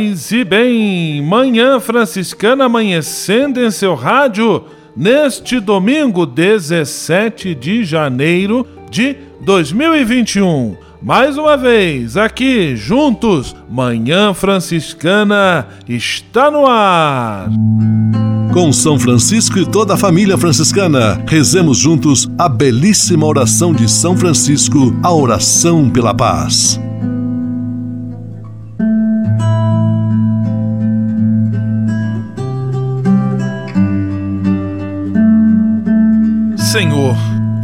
Paz e bem, manhã franciscana amanhecendo em seu rádio neste domingo 17 de janeiro de 2021. Mais uma vez, aqui juntos, Manhã Franciscana está no ar. Com São Francisco e toda a família franciscana, rezemos juntos a belíssima oração de São Francisco, a oração pela paz.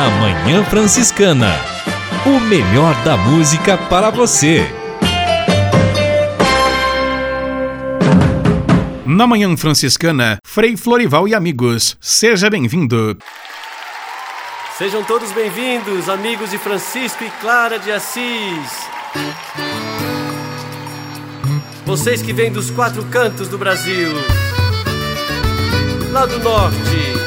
Na Manhã Franciscana. O melhor da música para você. Na Manhã Franciscana, Frei Florival e amigos, seja bem-vindo. Sejam todos bem-vindos, amigos de Francisco e Clara de Assis. Vocês que vêm dos quatro cantos do Brasil, lá do norte,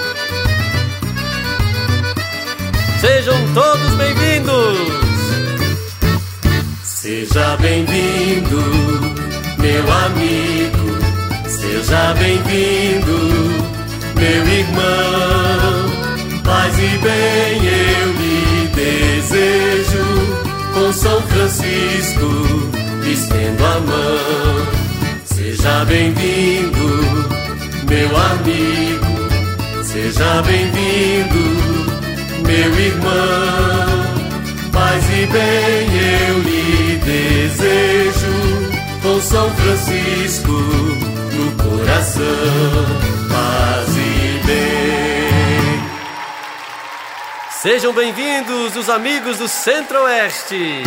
Sejam todos bem-vindos! Seja bem-vindo, meu amigo. Seja bem-vindo, meu irmão. Paz e bem eu lhe desejo. Com São Francisco, estendo a mão. Seja bem-vindo, meu amigo. Seja bem-vindo meu irmão. Paz e bem eu lhe desejo, com São Francisco no coração. Paz e bem. Sejam bem-vindos os amigos do Centro-Oeste.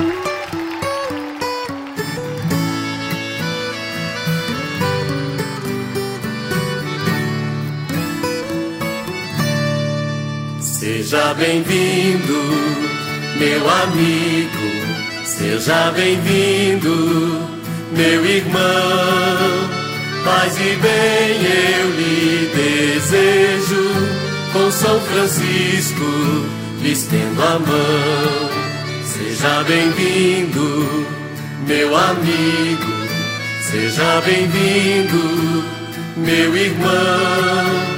Seja bem-vindo, meu amigo. Seja bem-vindo, meu irmão. Paz e bem eu lhe desejo. Com São Francisco lhe estendo a mão. Seja bem-vindo, meu amigo. Seja bem-vindo, meu irmão.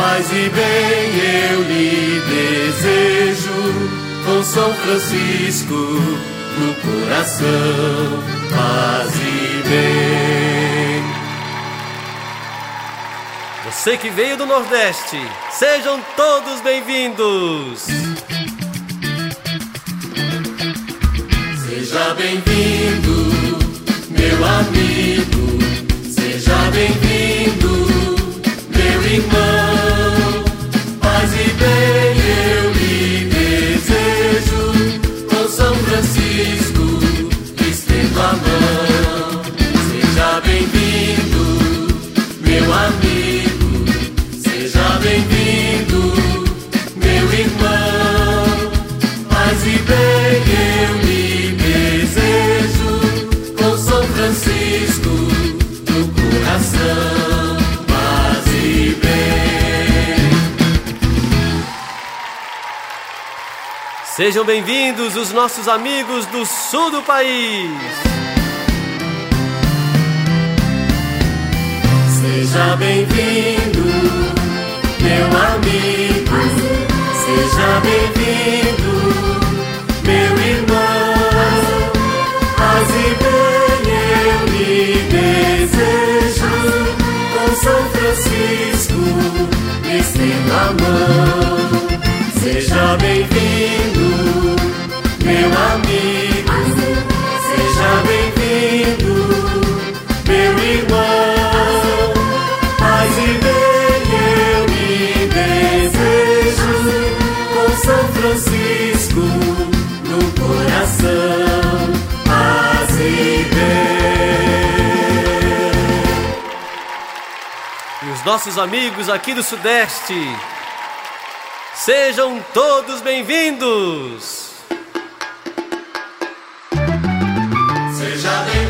Paz e bem eu lhe desejo, com São Francisco no coração. Paz e bem. Você que veio do Nordeste, sejam todos bem-vindos. Seja bem-vindo, meu amigo. Seja bem-vindo, Sejam bem-vindos os nossos amigos do sul do país. Seja bem-vindo, meu amigo. Seja bem-vindo, nossos amigos aqui do Sudeste. Sejam todos bem-vindos! Seja bem-vindo,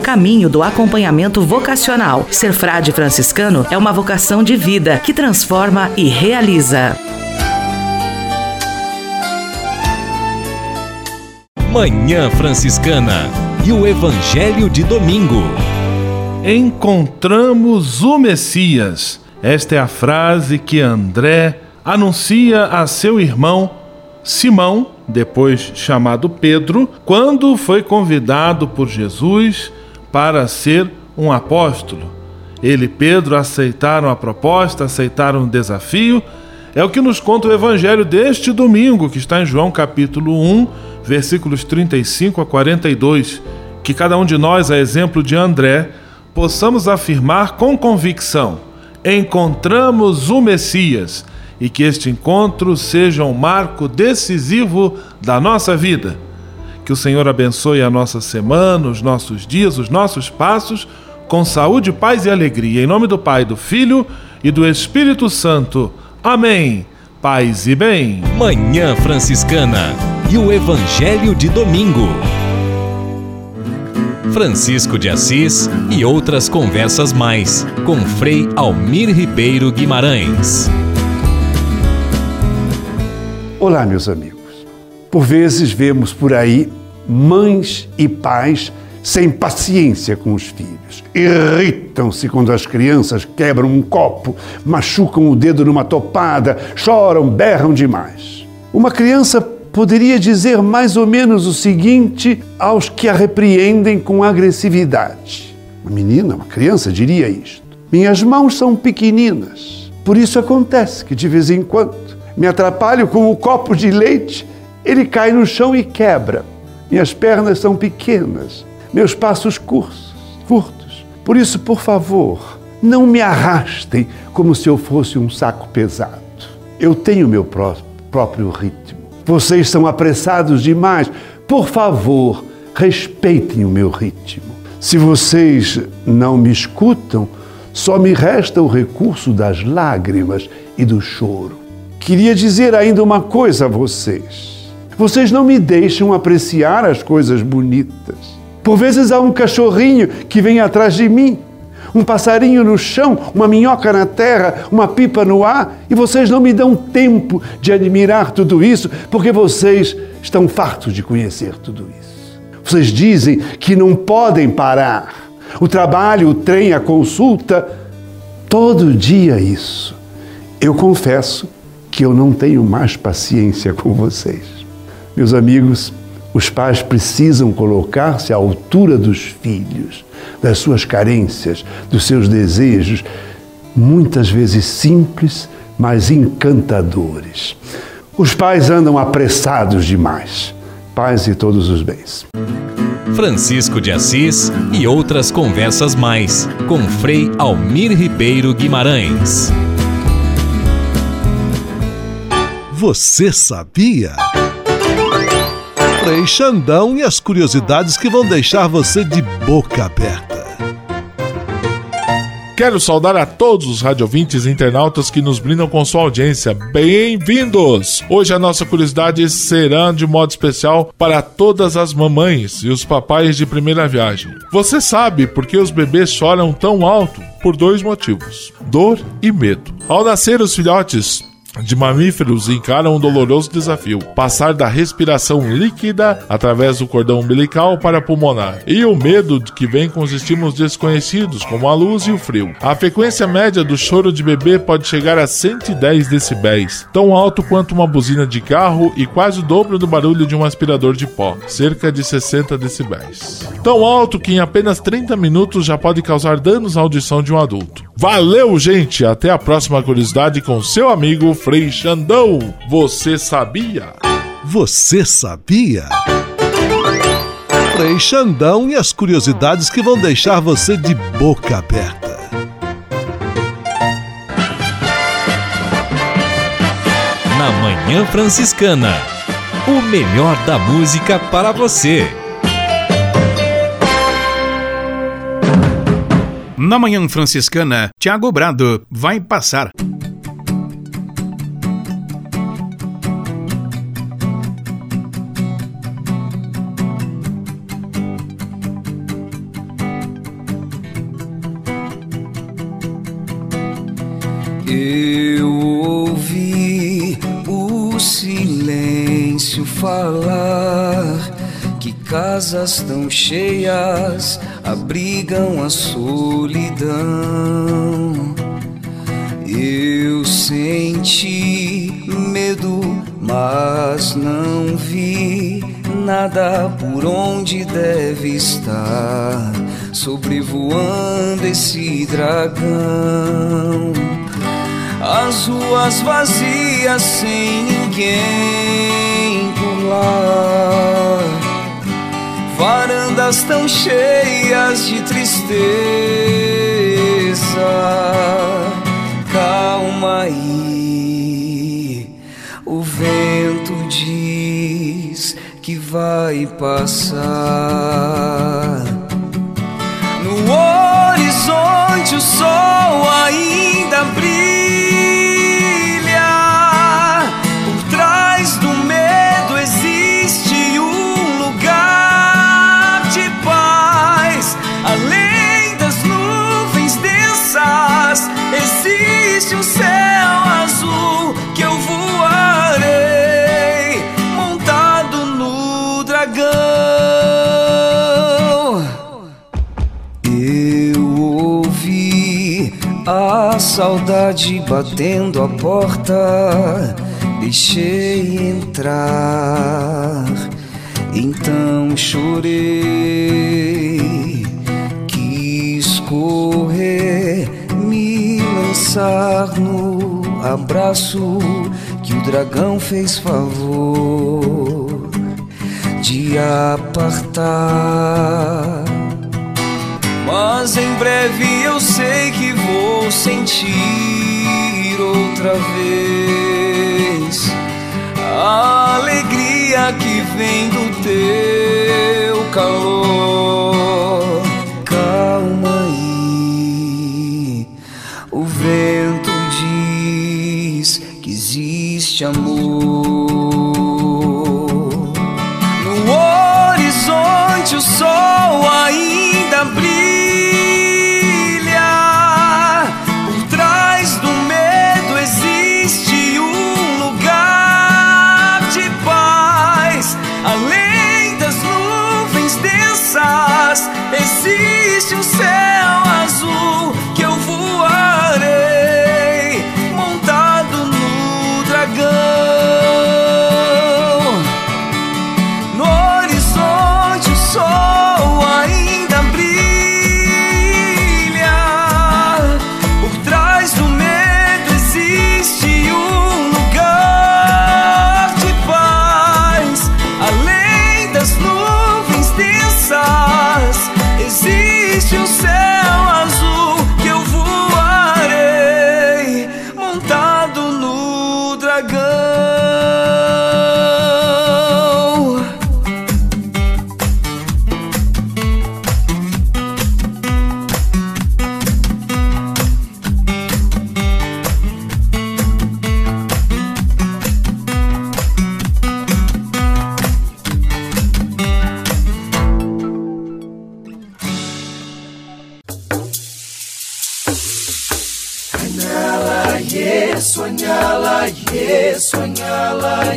caminho do acompanhamento vocacional. Ser frade franciscano é uma vocação de vida que transforma e realiza. Manhã Franciscana e o Evangelho de Domingo. Encontramos o Messias. Esta é a frase que André anuncia a seu irmão Simão, depois chamado Pedro, quando foi convidado por Jesus para ser um apóstolo. Ele e Pedro aceitaram a proposta, aceitaram o desafio. É o que nos conta o evangelho deste domingo, que está em João capítulo 1, versículos 35 a 42. Que cada um de nós, a exemplo de André, possamos afirmar com convicção: encontramos o Messias e que este encontro seja um marco decisivo da nossa vida. Que o Senhor abençoe a nossa semana, os nossos dias, os nossos passos, com saúde, paz e alegria. Em nome do Pai, do Filho e do Espírito Santo. Amém. Paz e bem. Manhã Franciscana e o Evangelho de Domingo. Francisco de Assis e outras conversas mais com Frei Almir Ribeiro Guimarães. Olá, meus amigos. Por vezes vemos por aí mães e pais sem paciência com os filhos. Irritam-se quando as crianças quebram um copo, machucam o dedo numa topada, choram, berram demais. Uma criança poderia dizer mais ou menos o seguinte aos que a repreendem com agressividade. Uma menina, uma criança diria isto: Minhas mãos são pequeninas, por isso acontece que de vez em quando me atrapalho com o copo de leite, ele cai no chão e quebra. Minhas pernas são pequenas, meus passos curtos, curtos. Por isso, por favor, não me arrastem como se eu fosse um saco pesado. Eu tenho meu pró próprio ritmo. Vocês são apressados demais. Por favor, respeitem o meu ritmo. Se vocês não me escutam, só me resta o recurso das lágrimas e do choro. Queria dizer ainda uma coisa a vocês. Vocês não me deixam apreciar as coisas bonitas. Por vezes há um cachorrinho que vem atrás de mim, um passarinho no chão, uma minhoca na terra, uma pipa no ar, e vocês não me dão tempo de admirar tudo isso, porque vocês estão fartos de conhecer tudo isso. Vocês dizem que não podem parar. O trabalho, o trem, a consulta, todo dia isso. Eu confesso que eu não tenho mais paciência com vocês. Meus amigos, os pais precisam colocar-se à altura dos filhos, das suas carências, dos seus desejos, muitas vezes simples, mas encantadores. Os pais andam apressados demais. Paz e todos os bens. Francisco de Assis e outras conversas mais com Frei Almir Ribeiro Guimarães. Você sabia? Frei Xandão e as curiosidades que vão deixar você de boca aberta. Quero saudar a todos os radiovintes e internautas que nos brindam com sua audiência. Bem-vindos! Hoje a nossa curiosidade será de modo especial para todas as mamães e os papais de primeira viagem. Você sabe por que os bebês choram tão alto? Por dois motivos: dor e medo. Ao nascer, os filhotes de mamíferos encaram um doloroso desafio: passar da respiração líquida através do cordão umbilical para a pulmonar, e o medo que vem com os estímulos desconhecidos, como a luz e o frio. A frequência média do choro de bebê pode chegar a 110 decibéis, tão alto quanto uma buzina de carro e quase o dobro do barulho de um aspirador de pó, cerca de 60 decibéis. Tão alto que em apenas 30 minutos já pode causar danos à audição de um adulto. Valeu, gente! Até a próxima curiosidade com seu amigo Frei Xandão. Você sabia? Você sabia? Frei Xandão e as curiosidades que vão deixar você de boca aberta. Na Manhã Franciscana. O melhor da música para você. Na Manhã Franciscana, Tiago Brado vai passar. Eu ouvi o silêncio falar que casas tão cheias abrigam a solidão. Eu senti medo, mas não vi nada por onde deve estar sobrevoando esse dragão. As ruas vazias sem ninguém por lá. Varandas tão cheias de tristeza. Calma aí, o vento diz que vai passar. No horizonte o sol ainda brilha. Saudade batendo a porta, deixei entrar, então chorei, quis correr, me lançar no abraço que o dragão fez favor de apartar. Mas em breve eu sei que vou sentir outra vez a alegria que vem do teu calor. Calma aí, o vento diz que existe amor.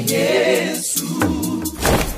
yeah.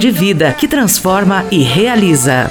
de vida que transforma e realiza.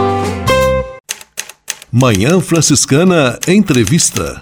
Manhã Franciscana Entrevista.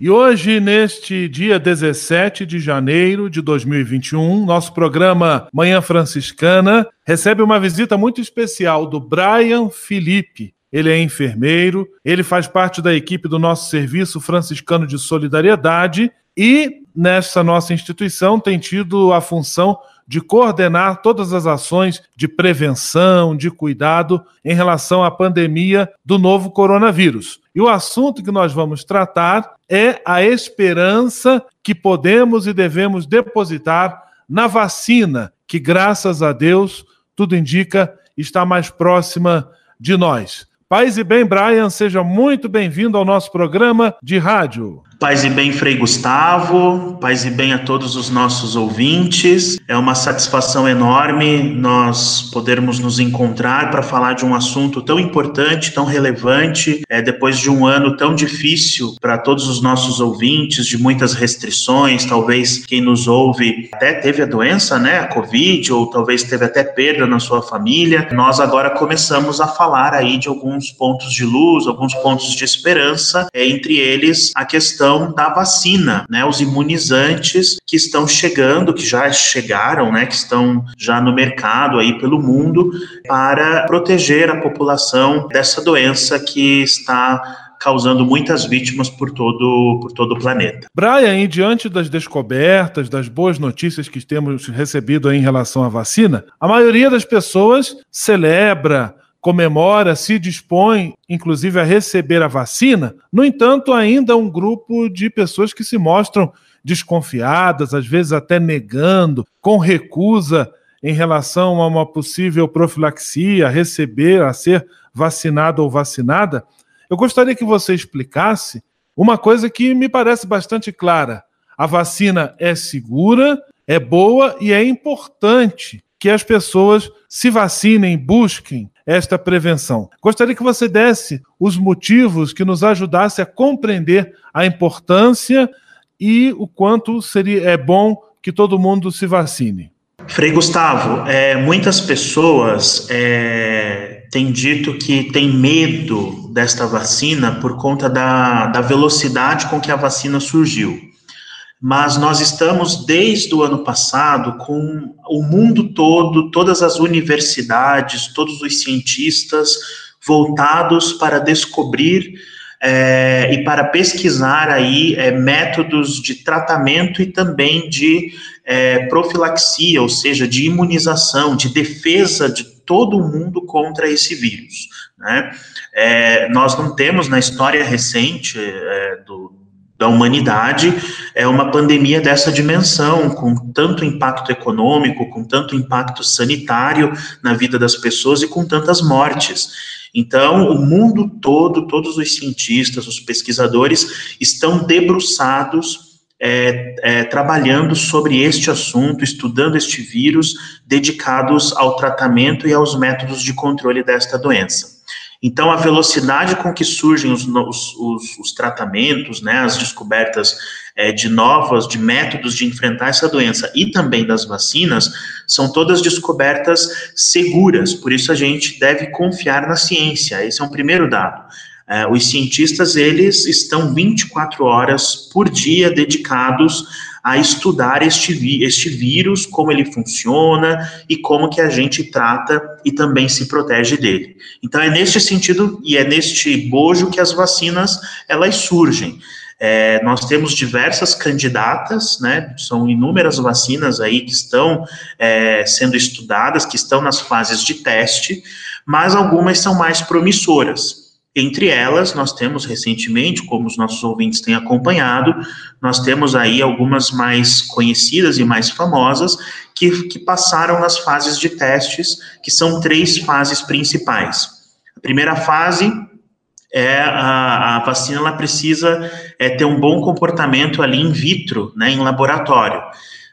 E hoje, neste dia 17 de janeiro de 2021, nosso programa Manhã Franciscana recebe uma visita muito especial do Brian Felipe. Ele é enfermeiro, ele faz parte da equipe do nosso Serviço Franciscano de Solidariedade e, nessa nossa instituição, tem tido a função de coordenar todas as ações de prevenção, de cuidado em relação à pandemia do novo coronavírus. E o assunto que nós vamos tratar é a esperança que podemos e devemos depositar na vacina, que graças a Deus, tudo indica, está mais próxima de nós. Paz e bem, Brian, seja muito bem-vindo ao nosso programa de rádio. Paz e bem, Frei Gustavo, paz e bem a todos os nossos ouvintes. É uma satisfação enorme nós podermos nos encontrar para falar de um assunto tão importante, tão relevante, é, depois de um ano tão difícil para todos os nossos ouvintes, de muitas restrições. Talvez quem nos ouve até teve a doença, né, a Covid, ou talvez teve até perda na sua família. Nós agora começamos a falar aí de alguns pontos de luz, alguns pontos de esperança, é, entre eles a questão da vacina, né? Os imunizantes que estão chegando, que já chegaram, né? Que estão já no mercado aí pelo mundo para proteger a população dessa doença que está causando muitas vítimas por todo, por todo o planeta. Brian, e diante das descobertas, das boas notícias que temos recebido em relação à vacina, a maioria das pessoas celebra, comemora, se dispõe, inclusive, a receber a vacina. No entanto, ainda um grupo de pessoas que se mostram desconfiadas, às vezes até negando, com recusa em relação a uma possível profilaxia, a receber, a ser vacinado ou vacinada. Eu gostaria que você explicasse uma coisa que me parece bastante clara. A vacina é segura, é boa e é importante que as pessoas se vacinem, busquem esta prevenção. Gostaria que você desse os motivos que nos ajudasse a compreender a importância e o quanto seria é bom que todo mundo se vacine. Frei Gustavo, é, muitas pessoas é, têm dito que têm medo desta vacina por conta da, da velocidade com que a vacina surgiu mas nós estamos desde o ano passado com o mundo todo, todas as universidades, todos os cientistas voltados para descobrir é, e para pesquisar aí é, métodos de tratamento e também de é, profilaxia, ou seja, de imunização, de defesa de todo mundo contra esse vírus. Né? Nós não temos na história recente do, da humanidade é uma pandemia dessa dimensão, com tanto impacto econômico, com tanto impacto sanitário na vida das pessoas e com tantas mortes. Então, o mundo todo, todos os cientistas, os pesquisadores estão debruçados é, é, trabalhando sobre este assunto, estudando este vírus, dedicados ao tratamento e aos métodos de controle desta doença. Então, a velocidade com que surgem os, os, os, os tratamentos, né, as descobertas é, de novas, de métodos de enfrentar essa doença e também das vacinas, são todas descobertas seguras, por isso a gente deve confiar na ciência, esse é um primeiro dado. É, os cientistas, eles estão 24 horas por dia dedicados a estudar este, este vírus, como ele funciona e como que a gente trata e também se protege dele. Então é neste sentido e é neste bojo que as vacinas elas surgem. É, nós temos diversas candidatas, né? São inúmeras vacinas aí que estão é, sendo estudadas, que estão nas fases de teste, mas algumas são mais promissoras. Entre elas, nós temos recentemente, como os nossos ouvintes têm acompanhado, nós temos aí algumas mais conhecidas e mais famosas que, que passaram nas fases de testes, que são três fases principais. A primeira fase é a, a vacina ela precisa é, ter um bom comportamento ali in vitro, né, em laboratório.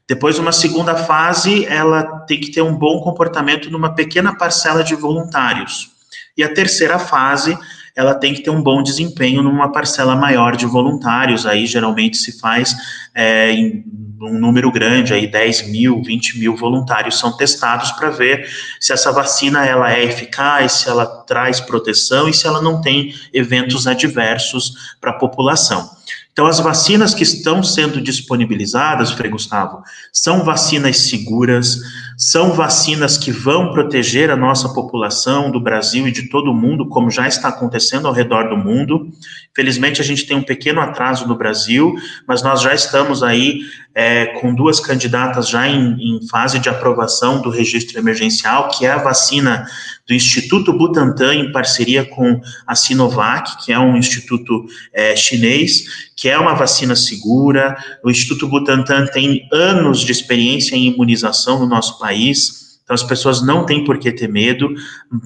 Depois, uma segunda fase, ela tem que ter um bom comportamento numa pequena parcela de voluntários. E a terceira fase ela tem que ter um bom desempenho numa parcela maior de voluntários, aí geralmente se faz é, em um número grande, aí 10 mil, 20 mil voluntários são testados para ver se essa vacina ela é eficaz, se ela traz proteção e se ela não tem eventos adversos para a população. Então, as vacinas que estão sendo disponibilizadas, Frei Gustavo, são vacinas seguras, são vacinas que vão proteger a nossa população do Brasil e de todo o mundo, como já está acontecendo ao redor do mundo. Felizmente, a gente tem um pequeno atraso no Brasil, mas nós já estamos aí é, com duas candidatas já em, em fase de aprovação do registro emergencial, que é a vacina do Instituto Butantan, em parceria com a Sinovac, que é um instituto é, chinês, que é uma vacina segura. O Instituto Butantan tem anos de experiência em imunização no nosso país. Então, as pessoas não têm por que ter medo.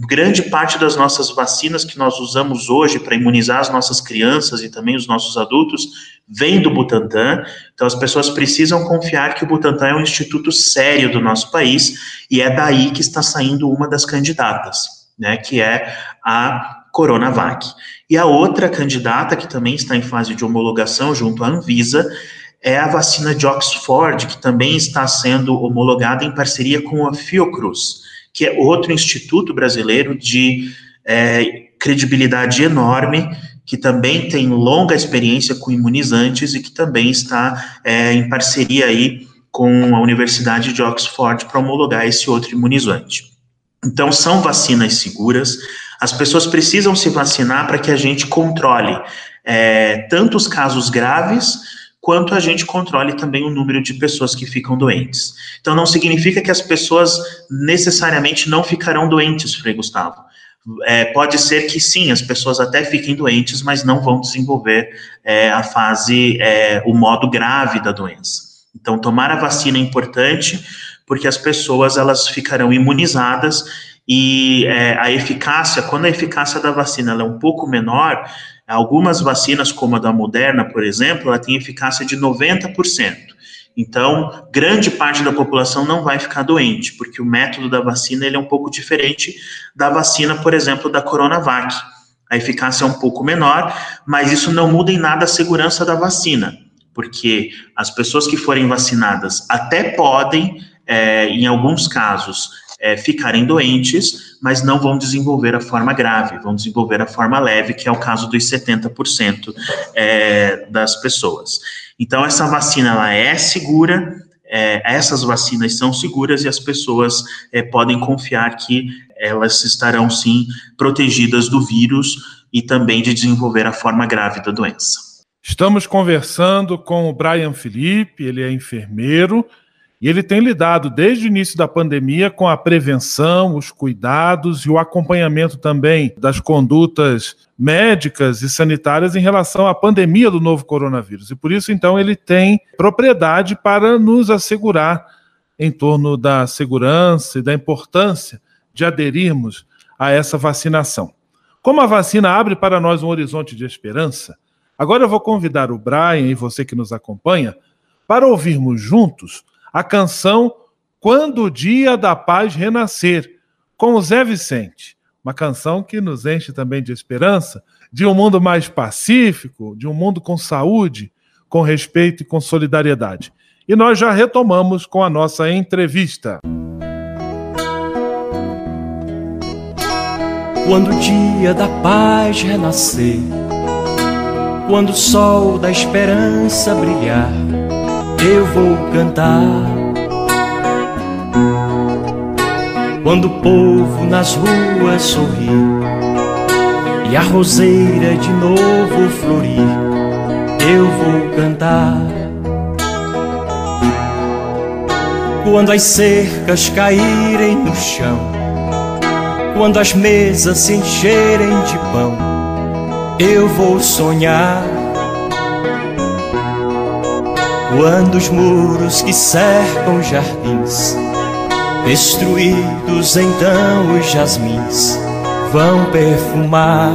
Grande parte das nossas vacinas que nós usamos hoje para imunizar as nossas crianças e também os nossos adultos vem do Butantan. Então, as pessoas precisam confiar que o Butantan é um instituto sério do nosso país e é daí que está saindo uma das candidatas, né, que é a Coronavac. E a outra candidata, que também está em fase de homologação junto à Anvisa, é a vacina de Oxford, que também está sendo homologada em parceria com a Fiocruz, que é outro instituto brasileiro de é, credibilidade enorme, que também tem longa experiência com imunizantes e que também está é, em parceria aí com a Universidade de Oxford para homologar esse outro imunizante. Então, são vacinas seguras, as pessoas precisam se vacinar para que a gente controle é, tanto os casos graves quanto a gente controle também o número de pessoas que ficam doentes. Então, não significa que as pessoas necessariamente não ficarão doentes, Frei Gustavo. é, pode ser que sim, as pessoas até fiquem doentes, mas não vão desenvolver é, a fase, é, o modo grave da doença. Então, tomar a vacina é importante porque as pessoas elas ficarão imunizadas e é, a eficácia, quando a eficácia da vacina é um pouco menor, algumas vacinas, como a da Moderna, por exemplo, ela tem eficácia de 90%. Então, grande parte da população não vai ficar doente, porque o método da vacina ele é um pouco diferente da vacina, por exemplo, da Coronavac. A eficácia é um pouco menor, mas isso não muda em nada a segurança da vacina, porque as pessoas que forem vacinadas até podem, é, em alguns casos, é, ficarem doentes, mas não vão desenvolver a forma grave, vão desenvolver a forma leve, que é o caso dos 70% é, das pessoas. Então, essa vacina ela é segura, é, essas vacinas são seguras e as pessoas é, podem confiar que elas estarão sim protegidas do vírus e também de desenvolver a forma grave da doença. Estamos conversando com o Brian Felipe, ele é enfermeiro e ele tem lidado desde o início da pandemia com a prevenção, os cuidados e o acompanhamento também das condutas médicas e sanitárias em relação à pandemia do novo coronavírus. E por isso, então, ele tem propriedade para nos assegurar em torno da segurança e da importância de aderirmos a essa vacinação. Como a vacina abre para nós um horizonte de esperança, agora eu vou convidar o Brian e você que nos acompanha para ouvirmos juntos a canção Quando o Dia da Paz Renascer, com o Zé Vicente. Uma canção que nos enche também de esperança, de um mundo mais pacífico, de um mundo com saúde, com respeito e com solidariedade. E nós já retomamos com a nossa entrevista. Quando o dia da paz renascer, quando o sol da esperança brilhar, eu vou cantar. Quando o povo nas ruas sorrir e a roseira de novo florir, eu vou cantar. Quando as cercas caírem no chão, quando as mesas se encherem de pão, eu vou sonhar quando os muros que cercam jardins, destruídos então os jasmins, vão perfumar.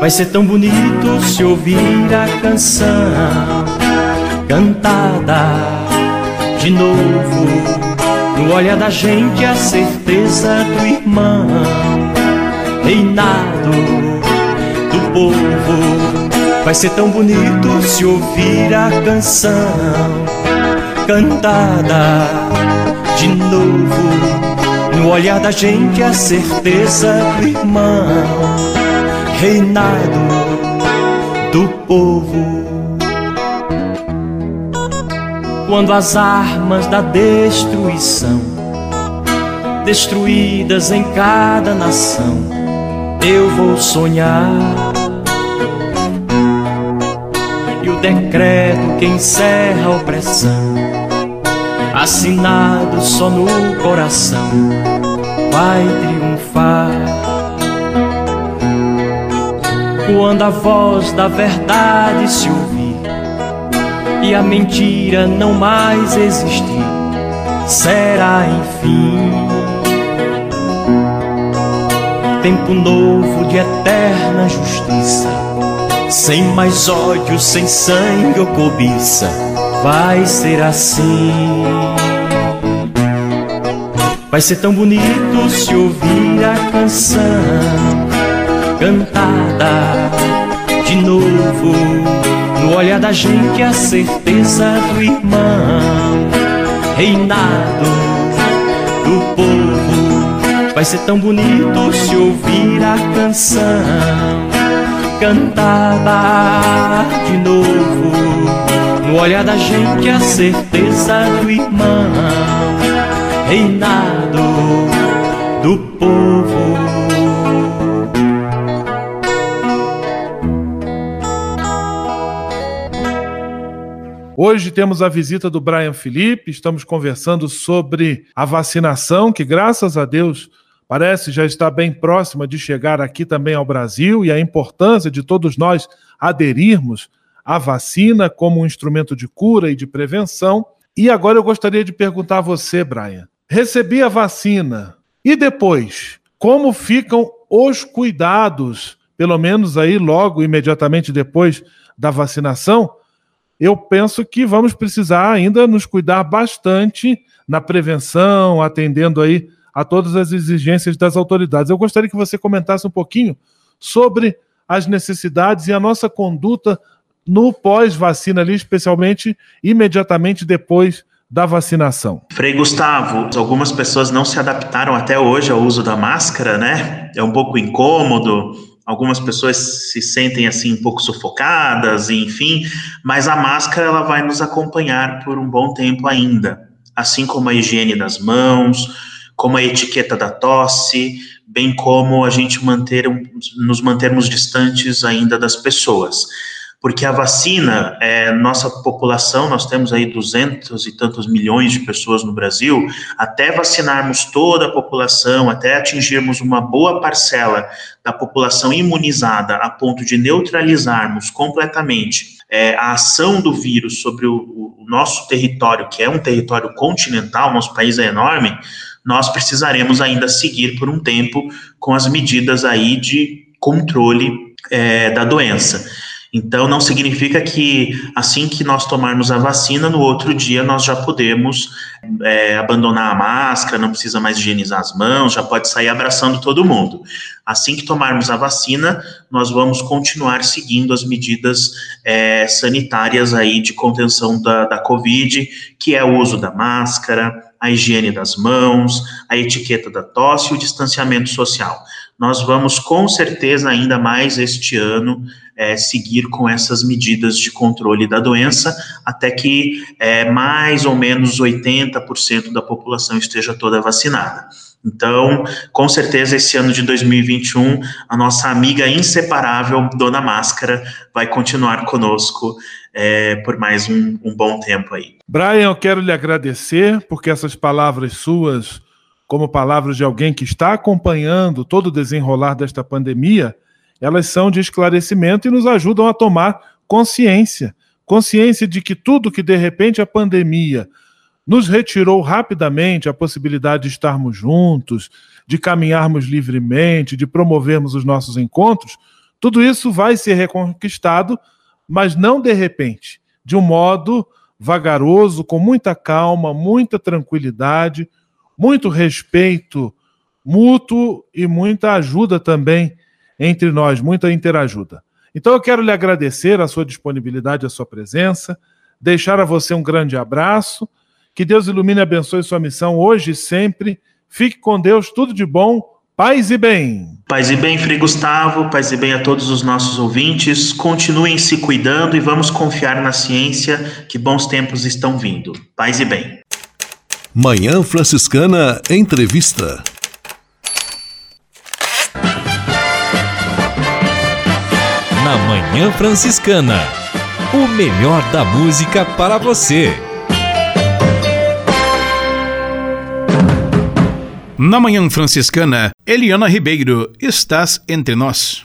Vai ser tão bonito se ouvir a canção cantada de novo. No olhar da gente a certeza do irmão, reinado do povo Vai ser tão bonito se ouvir a canção cantada de novo. No olhar da gente a certeza do irmão, reinado do povo. Quando as armas da destruição, destruídas em cada nação, eu vou sonhar decreto que encerra a opressão, assinado só no coração, vai triunfar. Quando a voz da verdade se ouvir e a mentira não mais existir, será enfim tempo novo de eterna justiça sem mais ódio, sem sangue ou cobiça, vai ser assim. Vai ser tão bonito se ouvir a canção cantada de novo. No olhar da gente a certeza do irmão, reinado do povo. Vai ser tão bonito se ouvir a canção cantada de novo. No olhar da gente a certeza do irmão, reinado do povo. Hoje temos a visita do Brian Felipe, estamos conversando sobre a vacinação, que graças a Deus parece já estar bem próxima de chegar aqui também ao Brasil e a importância de todos nós aderirmos à vacina como um instrumento de cura e de prevenção. E agora eu gostaria de perguntar a você, Brian: recebi a vacina e depois, como ficam os cuidados, pelo menos aí logo imediatamente depois da vacinação? eu penso que vamos precisar ainda nos cuidar bastante na prevenção, atendendo aí a todas as exigências das autoridades. Eu gostaria que você comentasse um pouquinho sobre as necessidades e a nossa conduta no pós-vacina ali, especialmente imediatamente depois da vacinação. Frei Gustavo, algumas pessoas não se adaptaram até hoje ao uso da máscara, né? É um pouco incômodo, Algumas pessoas se sentem assim um pouco sufocadas, enfim, mas a máscara ela vai nos acompanhar por um bom tempo ainda, assim como a higiene das mãos, como a etiqueta da tosse, bem como a gente manter nos mantermos distantes ainda das pessoas. Porque a vacina, é, nossa população, nós temos aí duzentos e tantos milhões de pessoas no Brasil, até vacinarmos toda a população, até atingirmos uma boa parcela da população imunizada a ponto de neutralizarmos completamente é, a ação do vírus sobre o, o nosso território, que é um território continental, nosso país é enorme, nós precisaremos ainda seguir por um tempo com as medidas aí de controle é, da doença. Então, não significa que assim que nós tomarmos a vacina, no outro dia nós já podemos é, abandonar a máscara, não precisa mais higienizar as mãos, já pode sair abraçando todo mundo. Assim que tomarmos a vacina, nós vamos continuar seguindo as medidas é, sanitárias aí de contenção da, da Covid, que é o uso da máscara, a higiene das mãos, a etiqueta da tosse e o distanciamento social. Nós vamos com certeza ainda mais este ano é, seguir com essas medidas de controle da doença, até que é, mais ou menos 80% da população esteja toda vacinada. Então, com certeza, esse ano de 2021, a nossa amiga inseparável, Dona Máscara, vai continuar conosco é, por mais um, um bom tempo aí. Brian, eu quero lhe agradecer, porque essas palavras suas, como palavras de alguém que está acompanhando todo o desenrolar desta pandemia, elas são de esclarecimento e nos ajudam a tomar consciência. Consciência de que tudo que de repente a pandemia nos retirou rapidamente a possibilidade de estarmos juntos, de caminharmos livremente, de promovermos os nossos encontros, tudo isso vai ser reconquistado, mas não de repente, de um modo vagaroso, com muita calma, muita tranquilidade, muito respeito mútuo e muita ajuda também entre nós, muita interajuda. Então eu quero lhe agradecer a sua disponibilidade, a sua presença, deixar a você um grande abraço, que Deus ilumine e abençoe sua missão hoje e sempre. Fique com Deus, tudo de bom, paz e bem. Paz e bem, Frei Gustavo, paz e bem a todos os nossos ouvintes. Continuem se cuidando e vamos confiar na ciência que bons tempos estão vindo. Paz e bem. Manhã Franciscana Entrevista. na Manhã Franciscana. O melhor da música para você. Na Manhã Franciscana, Eliana Ribeiro, estás entre nós.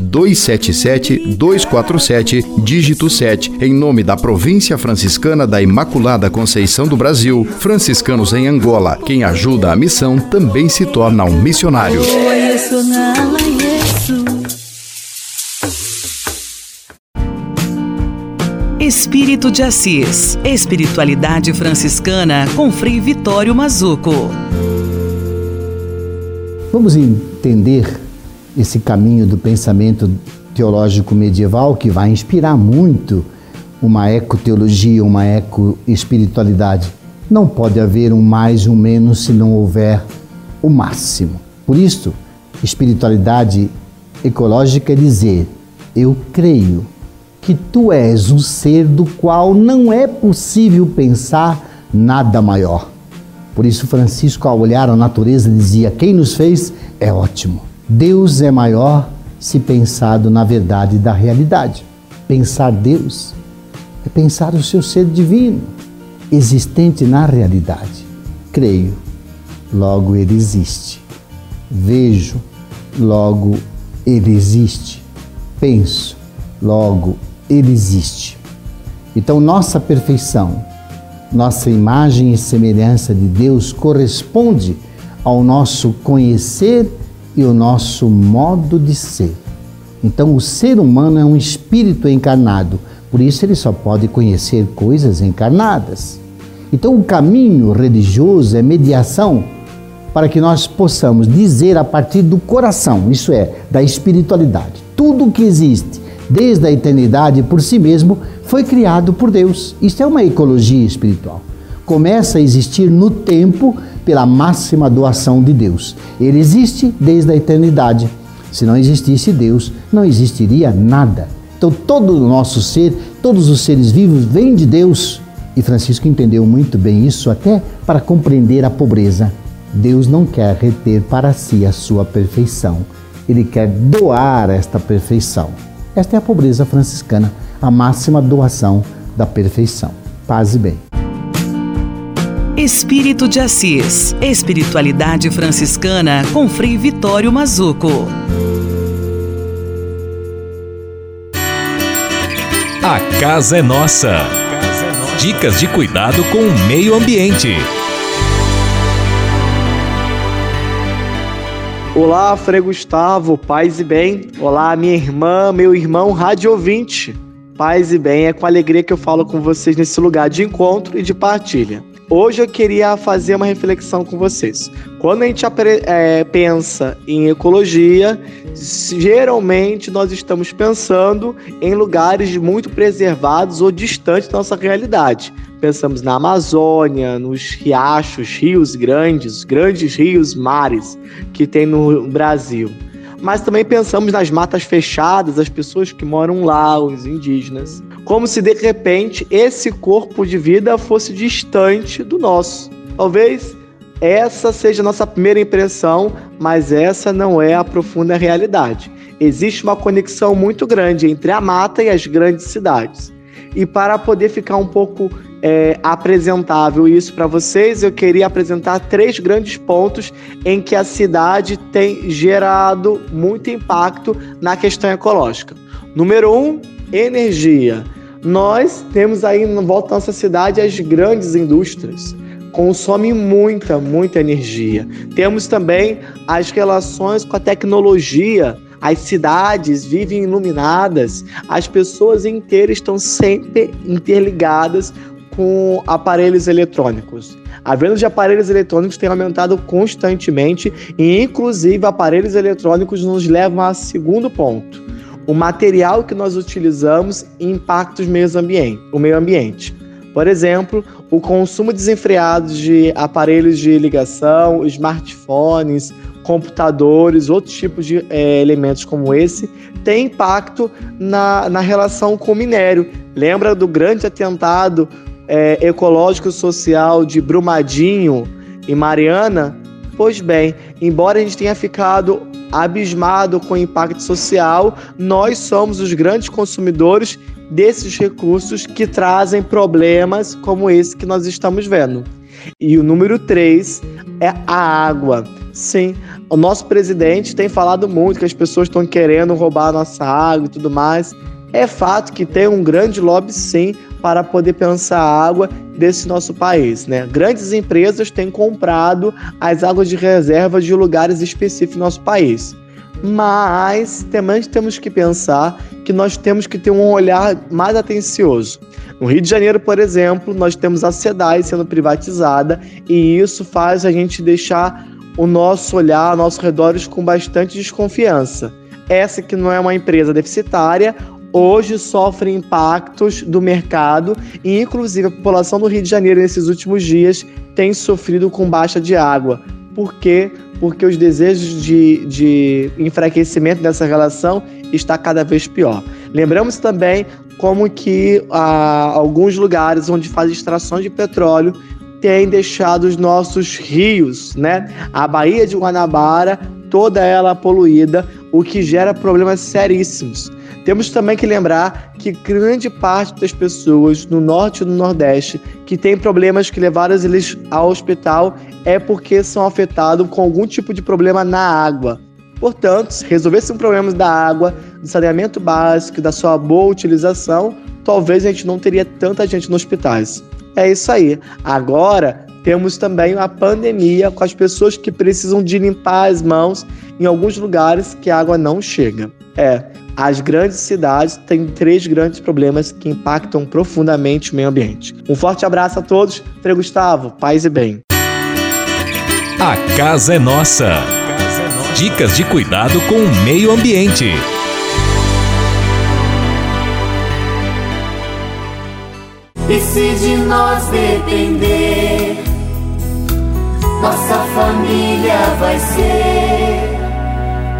277-247, dígito 7, em nome da Província Franciscana da Imaculada Conceição do Brasil, franciscanos em Angola. Quem ajuda a missão também se torna um missionário. Espírito de Assis. Espiritualidade franciscana com Frei Vitório Mazuco. Vamos entender esse caminho do pensamento teológico medieval que vai inspirar muito uma ecoteologia, uma ecoespiritualidade. Não pode haver um mais um menos se não houver o máximo. Por isso, espiritualidade ecológica é dizer: eu creio que tu és um ser do qual não é possível pensar nada maior. Por isso, Francisco, ao olhar a natureza, dizia: quem nos fez é ótimo. Deus é maior se pensado na verdade da realidade. Pensar Deus é pensar o seu ser divino, existente na realidade. Creio, logo ele existe. Vejo, logo ele existe. Penso, logo ele existe. Então, nossa perfeição, nossa imagem e semelhança de Deus corresponde ao nosso conhecer e o nosso modo de ser. Então, o ser humano é um espírito encarnado, por isso ele só pode conhecer coisas encarnadas. Então, o caminho religioso é mediação para que nós possamos dizer a partir do coração, isso é, da espiritualidade. Tudo o que existe desde a eternidade por si mesmo foi criado por Deus. Isso é uma ecologia espiritual. Começa a existir no tempo pela máxima doação de Deus. Ele existe desde a eternidade. Se não existisse Deus, não existiria nada. Então, todo o nosso ser, todos os seres vivos vêm de Deus. E Francisco entendeu muito bem isso, até para compreender a pobreza. Deus não quer reter para si a sua perfeição. Ele quer doar esta perfeição. Esta é a pobreza franciscana, a máxima doação da perfeição. Paz e bem. Espírito de Assis. Espiritualidade franciscana com Frei Vitório Mazuco. A casa é nossa. Dicas de cuidado com o meio ambiente. Olá, Frei Gustavo, paz e bem. Olá, minha irmã, meu irmão rádio ouvinte. Paz e bem, é com alegria que eu falo com vocês nesse lugar de encontro e de partilha. Hoje eu queria fazer uma reflexão com vocês. Quando a gente é, pensa em ecologia, geralmente nós estamos pensando em lugares muito preservados ou distantes da nossa realidade. Pensamos na Amazônia, nos riachos, rios grandes, grandes rios, mares que tem no Brasil. Mas também pensamos nas matas fechadas, as pessoas que moram lá, os indígenas como se de repente esse corpo de vida fosse distante do nosso. Talvez essa seja a nossa primeira impressão, mas essa não é a profunda realidade. Existe uma conexão muito grande entre a mata e as grandes cidades. E para poder ficar um pouco é, apresentável isso para vocês, eu queria apresentar três grandes pontos em que a cidade tem gerado muito impacto na questão ecológica. Número um, energia. Nós temos aí na volta da nossa cidade as grandes indústrias, consomem muita, muita energia. Temos também as relações com a tecnologia. As cidades vivem iluminadas, as pessoas inteiras estão sempre interligadas com aparelhos eletrônicos. A venda de aparelhos eletrônicos tem aumentado constantemente e, inclusive, aparelhos eletrônicos nos levam a segundo ponto o material que nós utilizamos e impactos ambiente, o meio ambiente. Por exemplo, o consumo desenfreado de aparelhos de ligação, smartphones, computadores, outros tipos de é, elementos como esse, tem impacto na, na relação com o minério. Lembra do grande atentado é, ecológico social de Brumadinho e Mariana? Pois bem, embora a gente tenha ficado abismado com o impacto social, nós somos os grandes consumidores desses recursos que trazem problemas como esse que nós estamos vendo. E o número 3 é a água. Sim, o nosso presidente tem falado muito que as pessoas estão querendo roubar a nossa água e tudo mais. É fato que tem um grande lobby, sim, para poder pensar a água desse nosso país. Né? Grandes empresas têm comprado as águas de reserva de lugares específicos no nosso país. Mas também temos que pensar que nós temos que ter um olhar mais atencioso. No Rio de Janeiro, por exemplo, nós temos a SEDAI sendo privatizada e isso faz a gente deixar o nosso olhar ao nosso redor com bastante desconfiança. Essa que não é uma empresa deficitária, hoje sofre impactos do mercado e, inclusive, a população do Rio de Janeiro nesses últimos dias tem sofrido com baixa de água. Por quê? Porque os desejos de, de enfraquecimento dessa relação está cada vez pior. Lembramos também como que ah, alguns lugares onde faz extração de petróleo têm deixado os nossos rios, né? A Baía de Guanabara, toda ela poluída, o que gera problemas seríssimos. Temos também que lembrar que grande parte das pessoas no norte e no nordeste que têm problemas que levaram eles ao hospital é porque são afetados com algum tipo de problema na água. Portanto, se resolvesse um problema da água, do saneamento básico, da sua boa utilização, talvez a gente não teria tanta gente nos hospitais. É isso aí. Agora temos também a pandemia com as pessoas que precisam de limpar as mãos em alguns lugares que a água não chega. É, as grandes cidades têm três grandes problemas que impactam profundamente o meio ambiente. Um forte abraço a todos. Frei Gustavo, paz e bem. A casa é nossa. Dicas de cuidado com o meio ambiente. E se de nós depender, nossa família vai ser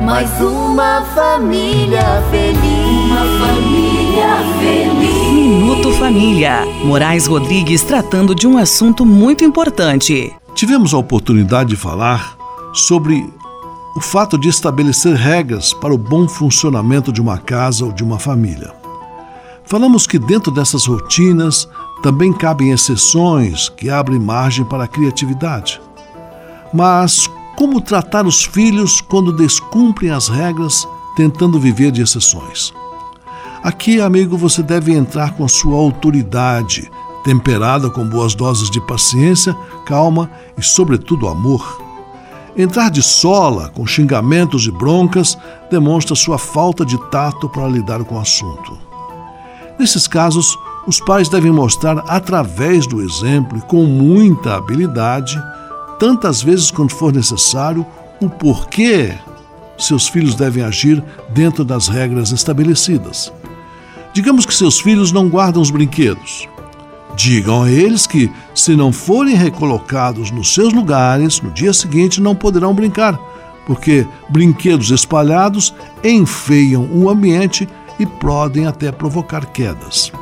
mais uma família feliz. Uma família feliz. Minuto Família. Moraes Rodrigues tratando de um assunto muito importante. Tivemos a oportunidade de falar sobre o fato de estabelecer regras para o bom funcionamento de uma casa ou de uma família. Falamos que dentro dessas rotinas também cabem exceções que abrem margem para a criatividade. Mas como tratar os filhos quando descumprem as regras, tentando viver de exceções? Aqui, amigo, você deve entrar com sua autoridade, temperada com boas doses de paciência, calma e, sobretudo, amor. Entrar de sola, com xingamentos e broncas, demonstra sua falta de tato para lidar com o assunto. Nesses casos, os pais devem mostrar através do exemplo e com muita habilidade, tantas vezes quanto for necessário, o porquê seus filhos devem agir dentro das regras estabelecidas. Digamos que seus filhos não guardam os brinquedos. Digam a eles que, se não forem recolocados nos seus lugares, no dia seguinte não poderão brincar, porque brinquedos espalhados enfeiam o ambiente e podem até provocar quedas.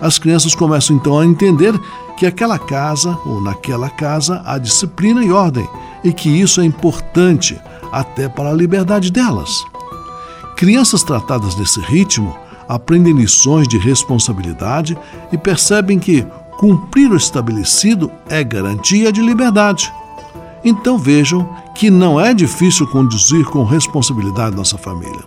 As crianças começam então a entender que aquela casa ou naquela casa há disciplina e ordem e que isso é importante até para a liberdade delas. Crianças tratadas nesse ritmo aprendem lições de responsabilidade e percebem que cumprir o estabelecido é garantia de liberdade. Então vejam que não é difícil conduzir com responsabilidade nossa família.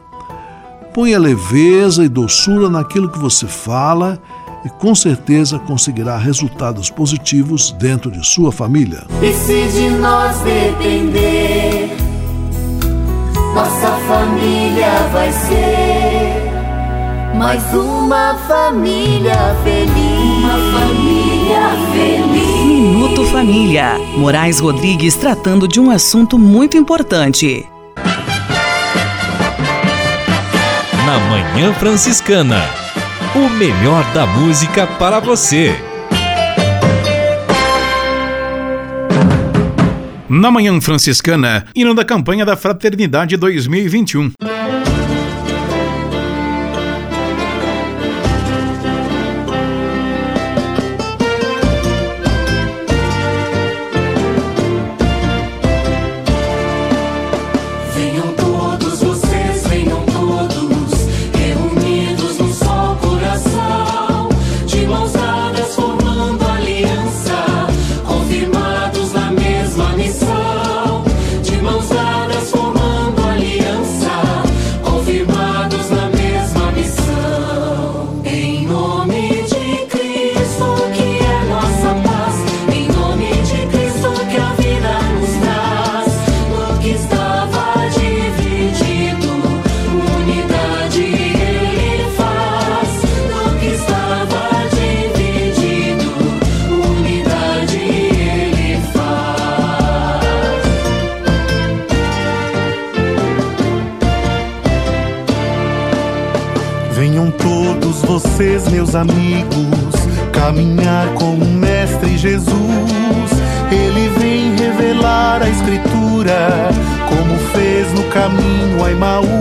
Ponha leveza e doçura naquilo que você fala e com certeza conseguirá resultados positivos dentro de sua família. E se de nós depender, nossa família vai ser mais uma família feliz. Uma família feliz. Minuto Família. Moraes Rodrigues tratando de um assunto muito importante. Na Manhã Franciscana. O melhor da música para você. Na Manhã Franciscana, hino da campanha da Fraternidade 2021. Como fez no caminho a.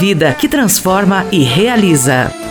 vida que transforma e realiza.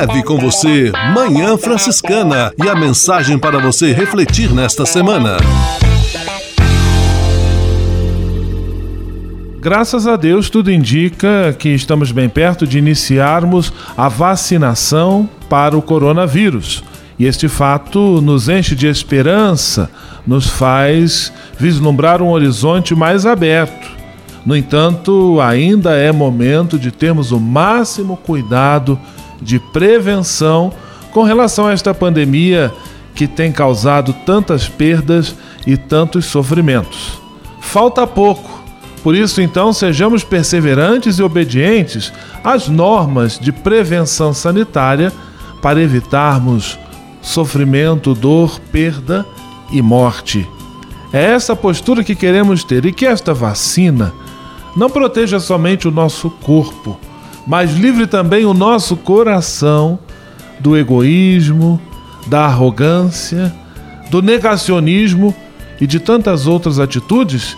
Leve com você Manhã Franciscana e a mensagem para você refletir nesta semana. Graças a Deus, tudo indica que estamos bem perto de iniciarmos a vacinação para o coronavírus. E este fato nos enche de esperança, nos faz vislumbrar um horizonte mais aberto. No entanto, ainda é momento de termos o máximo cuidado de prevenção com relação a esta pandemia que tem causado tantas perdas e tantos sofrimentos. Falta pouco. Por isso, então, sejamos perseverantes e obedientes às normas de prevenção sanitária para evitarmos sofrimento, dor, perda e morte. É essa postura que queremos ter e que esta vacina não proteja somente o nosso corpo, mas livre também o nosso coração do egoísmo, da arrogância, do negacionismo e de tantas outras atitudes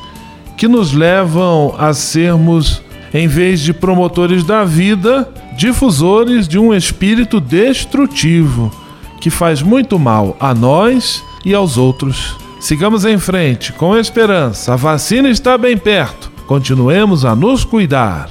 que nos levam a sermos, em vez de promotores da vida, difusores de um espírito destrutivo que faz muito mal a nós e aos outros. Sigamos em frente com esperança, a vacina está bem perto. Continuemos a nos cuidar.